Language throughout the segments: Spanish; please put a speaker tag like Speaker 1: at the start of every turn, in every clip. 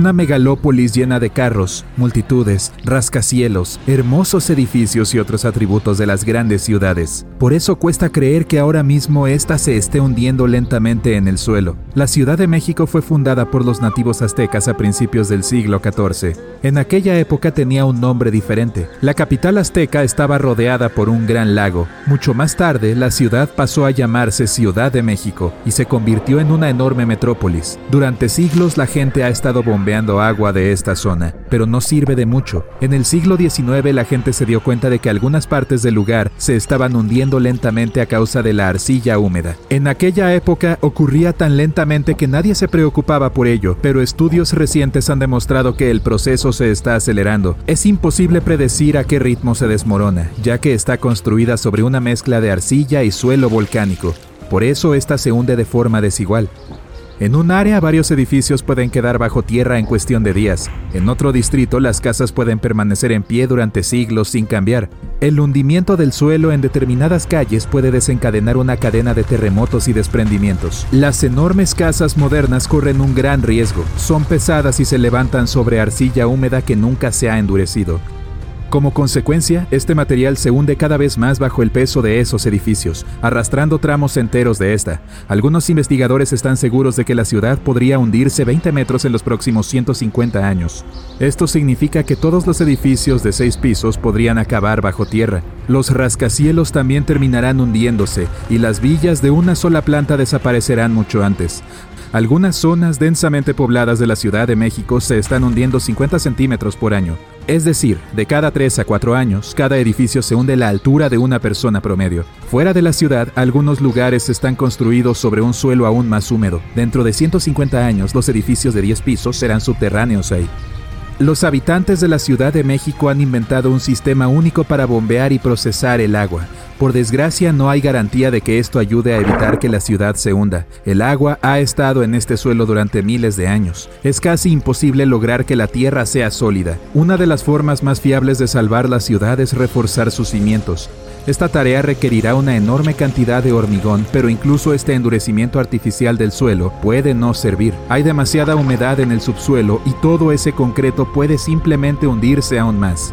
Speaker 1: una megalópolis llena de carros, multitudes, rascacielos, hermosos edificios y otros atributos de las grandes ciudades. Por eso cuesta creer que ahora mismo ésta se esté hundiendo lentamente en el suelo. La Ciudad de México fue fundada por los nativos aztecas a principios del siglo XIV. En aquella época tenía un nombre diferente. La capital azteca estaba rodeada por un gran lago. Mucho más tarde, la ciudad pasó a llamarse Ciudad de México y se convirtió en una enorme metrópolis. Durante siglos la gente ha estado bombeando agua de esta zona, pero no sirve de mucho. En el siglo XIX la gente se dio cuenta de que algunas partes del lugar se estaban hundiendo lentamente a causa de la arcilla húmeda. En aquella época ocurría tan lentamente que nadie se preocupaba por ello, pero estudios recientes han demostrado que el proceso se está acelerando. Es imposible predecir a qué ritmo se desmorona, ya que está construida sobre una mezcla de arcilla y suelo volcánico. Por eso esta se hunde de forma desigual. En un área varios edificios pueden quedar bajo tierra en cuestión de días. En otro distrito las casas pueden permanecer en pie durante siglos sin cambiar. El hundimiento del suelo en determinadas calles puede desencadenar una cadena de terremotos y desprendimientos. Las enormes casas modernas corren un gran riesgo. Son pesadas y se levantan sobre arcilla húmeda que nunca se ha endurecido. Como consecuencia, este material se hunde cada vez más bajo el peso de esos edificios, arrastrando tramos enteros de esta. Algunos investigadores están seguros de que la ciudad podría hundirse 20 metros en los próximos 150 años. Esto significa que todos los edificios de seis pisos podrían acabar bajo tierra. Los rascacielos también terminarán hundiéndose y las villas de una sola planta desaparecerán mucho antes. Algunas zonas densamente pobladas de la Ciudad de México se están hundiendo 50 centímetros por año. Es decir, de cada 3 a 4 años, cada edificio se hunde la altura de una persona promedio. Fuera de la ciudad, algunos lugares están construidos sobre un suelo aún más húmedo. Dentro de 150 años, los edificios de 10 pisos serán subterráneos ahí. Los habitantes de la Ciudad de México han inventado un sistema único para bombear y procesar el agua. Por desgracia no hay garantía de que esto ayude a evitar que la ciudad se hunda. El agua ha estado en este suelo durante miles de años. Es casi imposible lograr que la tierra sea sólida. Una de las formas más fiables de salvar la ciudad es reforzar sus cimientos. Esta tarea requerirá una enorme cantidad de hormigón, pero incluso este endurecimiento artificial del suelo puede no servir. Hay demasiada humedad en el subsuelo y todo ese concreto puede simplemente hundirse aún más.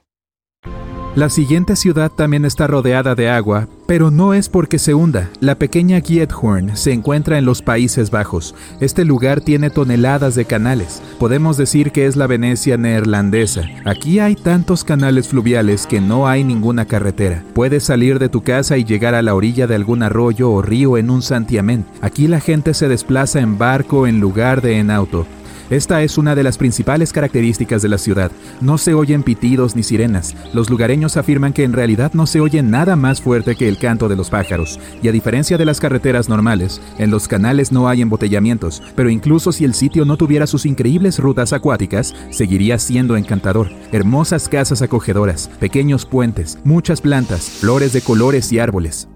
Speaker 1: La siguiente ciudad también está rodeada de agua, pero no es porque se hunda. La pequeña Giethorn se encuentra en los Países Bajos. Este lugar tiene toneladas de canales. Podemos decir que es la Venecia neerlandesa. Aquí hay tantos canales fluviales que no hay ninguna carretera. Puedes salir de tu casa y llegar a la orilla de algún arroyo o río en un santiamén. Aquí la gente se desplaza en barco en lugar de en auto. Esta es una de las principales características de la ciudad. No se oyen pitidos ni sirenas. Los lugareños afirman que en realidad no se oye nada más fuerte que el canto de los pájaros. Y a diferencia de las carreteras normales, en los canales no hay embotellamientos, pero incluso si el sitio no tuviera sus increíbles rutas acuáticas, seguiría siendo encantador. Hermosas casas acogedoras, pequeños puentes, muchas plantas, flores de colores y árboles.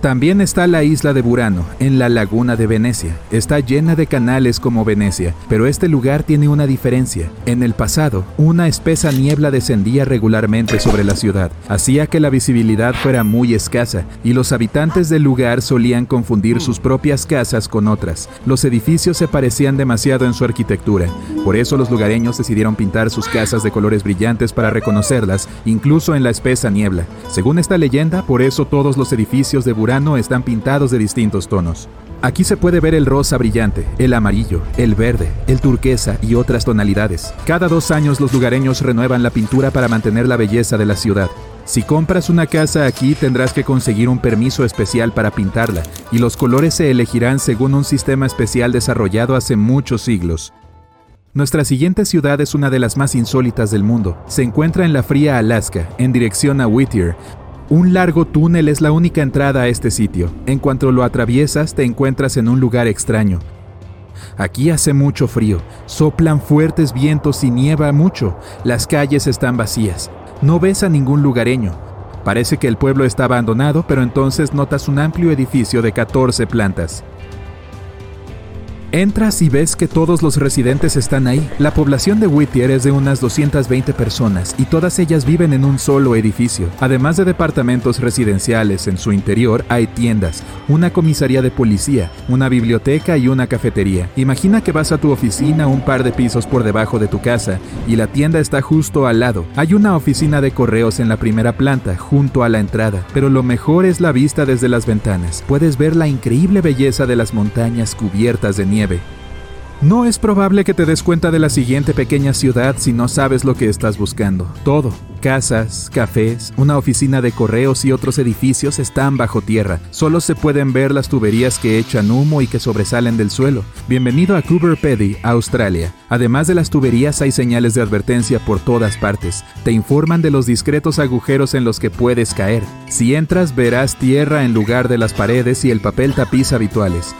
Speaker 1: También está la isla de Burano, en la laguna de Venecia. Está llena de canales como Venecia, pero este lugar tiene una diferencia. En el pasado, una espesa niebla descendía regularmente sobre la ciudad, hacía que la visibilidad fuera muy escasa, y los habitantes del lugar solían confundir sus propias casas con otras. Los edificios se parecían demasiado en su arquitectura. Por eso los lugareños decidieron pintar sus casas de colores brillantes para reconocerlas, incluso en la espesa niebla. Según esta leyenda, por eso todos los edificios de Burano están pintados de distintos tonos. Aquí se puede ver el rosa brillante, el amarillo, el verde, el turquesa y otras tonalidades. Cada dos años los lugareños renuevan la pintura para mantener la belleza de la ciudad. Si compras una casa aquí tendrás que conseguir un permiso especial para pintarla, y los colores se elegirán según un sistema especial desarrollado hace muchos siglos. Nuestra siguiente ciudad es una de las más insólitas del mundo. Se encuentra en la fría Alaska, en dirección a Whittier, un largo túnel es la única entrada a este sitio. En cuanto lo atraviesas te encuentras en un lugar extraño. Aquí hace mucho frío, soplan fuertes vientos y nieva mucho. Las calles están vacías. No ves a ningún lugareño. Parece que el pueblo está abandonado, pero entonces notas un amplio edificio de 14 plantas. Entras y ves que todos los residentes están ahí. La población de Whittier es de unas 220 personas y todas ellas viven en un solo edificio. Además de departamentos residenciales, en su interior hay tiendas, una comisaría de policía, una biblioteca y una cafetería. Imagina que vas a tu oficina un par de pisos por debajo de tu casa y la tienda está justo al lado. Hay una oficina de correos en la primera planta, junto a la entrada, pero lo mejor es la vista desde las ventanas. Puedes ver la increíble belleza de las montañas cubiertas de nieve no es probable que te des cuenta de la siguiente pequeña ciudad si no sabes lo que estás buscando. Todo, casas, cafés, una oficina de correos y otros edificios están bajo tierra. Solo se pueden ver las tuberías que echan humo y que sobresalen del suelo. Bienvenido a Cooper Pedy, Australia. Además de las tuberías hay señales de advertencia por todas partes. Te informan de los discretos agujeros en los que puedes caer. Si entras verás tierra en lugar de las paredes y el papel tapiz habituales.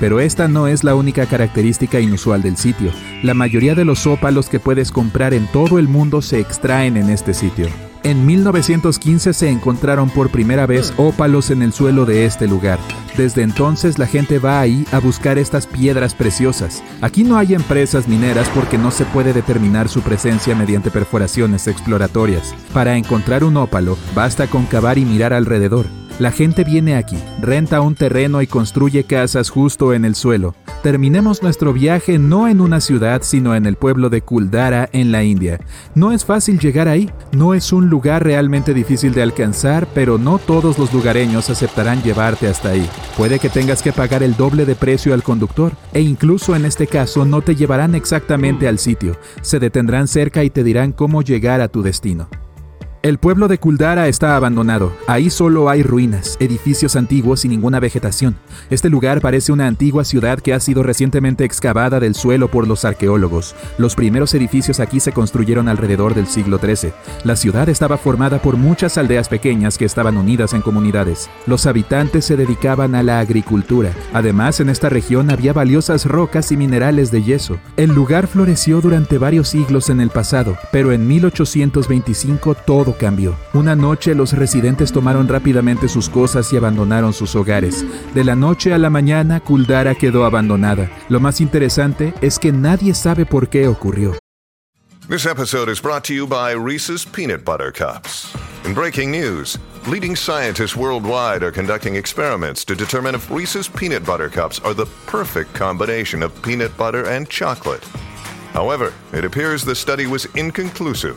Speaker 1: Pero esta no es la única característica inusual del sitio. La mayoría de los ópalos que puedes comprar en todo el mundo se extraen en este sitio. En 1915 se encontraron por primera vez ópalos en el suelo de este lugar. Desde entonces la gente va ahí a buscar estas piedras preciosas. Aquí no hay empresas mineras porque no se puede determinar su presencia mediante perforaciones exploratorias. Para encontrar un ópalo basta con cavar y mirar alrededor. La gente viene aquí, renta un terreno y construye casas justo en el suelo. Terminemos nuestro viaje no en una ciudad, sino en el pueblo de Kuldara, en la India. No es fácil llegar ahí, no es un lugar realmente difícil de alcanzar, pero no todos los lugareños aceptarán llevarte hasta ahí. Puede que tengas que pagar el doble de precio al conductor, e incluso en este caso no te llevarán exactamente al sitio, se detendrán cerca y te dirán cómo llegar a tu destino. El pueblo de Kuldara está abandonado. Ahí solo hay ruinas, edificios antiguos y ninguna vegetación. Este lugar parece una antigua ciudad que ha sido recientemente excavada del suelo por los arqueólogos. Los primeros edificios aquí se construyeron alrededor del siglo XIII. La ciudad estaba formada por muchas aldeas pequeñas que estaban unidas en comunidades. Los habitantes se dedicaban a la agricultura. Además, en esta región había valiosas rocas y minerales de yeso. El lugar floreció durante varios siglos en el pasado, pero en 1825 todo cambió. Una noche los residentes tomaron rápidamente sus cosas y abandonaron sus hogares. De la noche a la mañana, Kuldara quedó abandonada. Lo más interesante es que nadie sabe por qué ocurrió.
Speaker 2: This episode is brought to you by Reese's Peanut Butter Cups. In breaking news, leading scientists worldwide are conducting experiments to determine if Reese's Peanut Butter Cups are the perfect combination of peanut butter and chocolate. However, it appears the study was inconclusive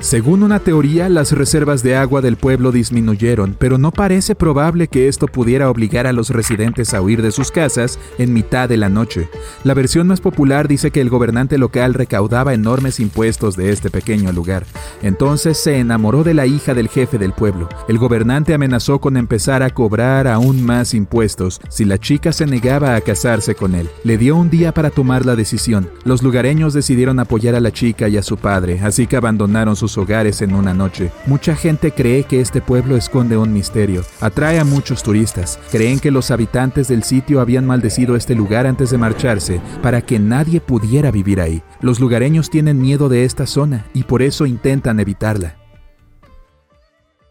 Speaker 1: Según una teoría, las reservas de agua del pueblo disminuyeron, pero no parece probable que esto pudiera obligar a los residentes a huir de sus casas en mitad de la noche. La versión más popular dice que el gobernante local recaudaba enormes impuestos de este pequeño lugar. Entonces se enamoró de la hija del jefe del pueblo. El gobernante amenazó con empezar a cobrar aún más impuestos si la chica se negaba a casarse con él. Le dio un día para tomar la decisión. Los lugareños decidieron apoyar a la chica y a su padre, así que abandonaron hogares en una noche. Mucha gente cree que este pueblo esconde un misterio. Atrae a muchos turistas. Creen que los habitantes del sitio habían maldecido este lugar antes de marcharse para que nadie pudiera vivir ahí. Los lugareños tienen miedo de esta zona y por eso intentan evitarla.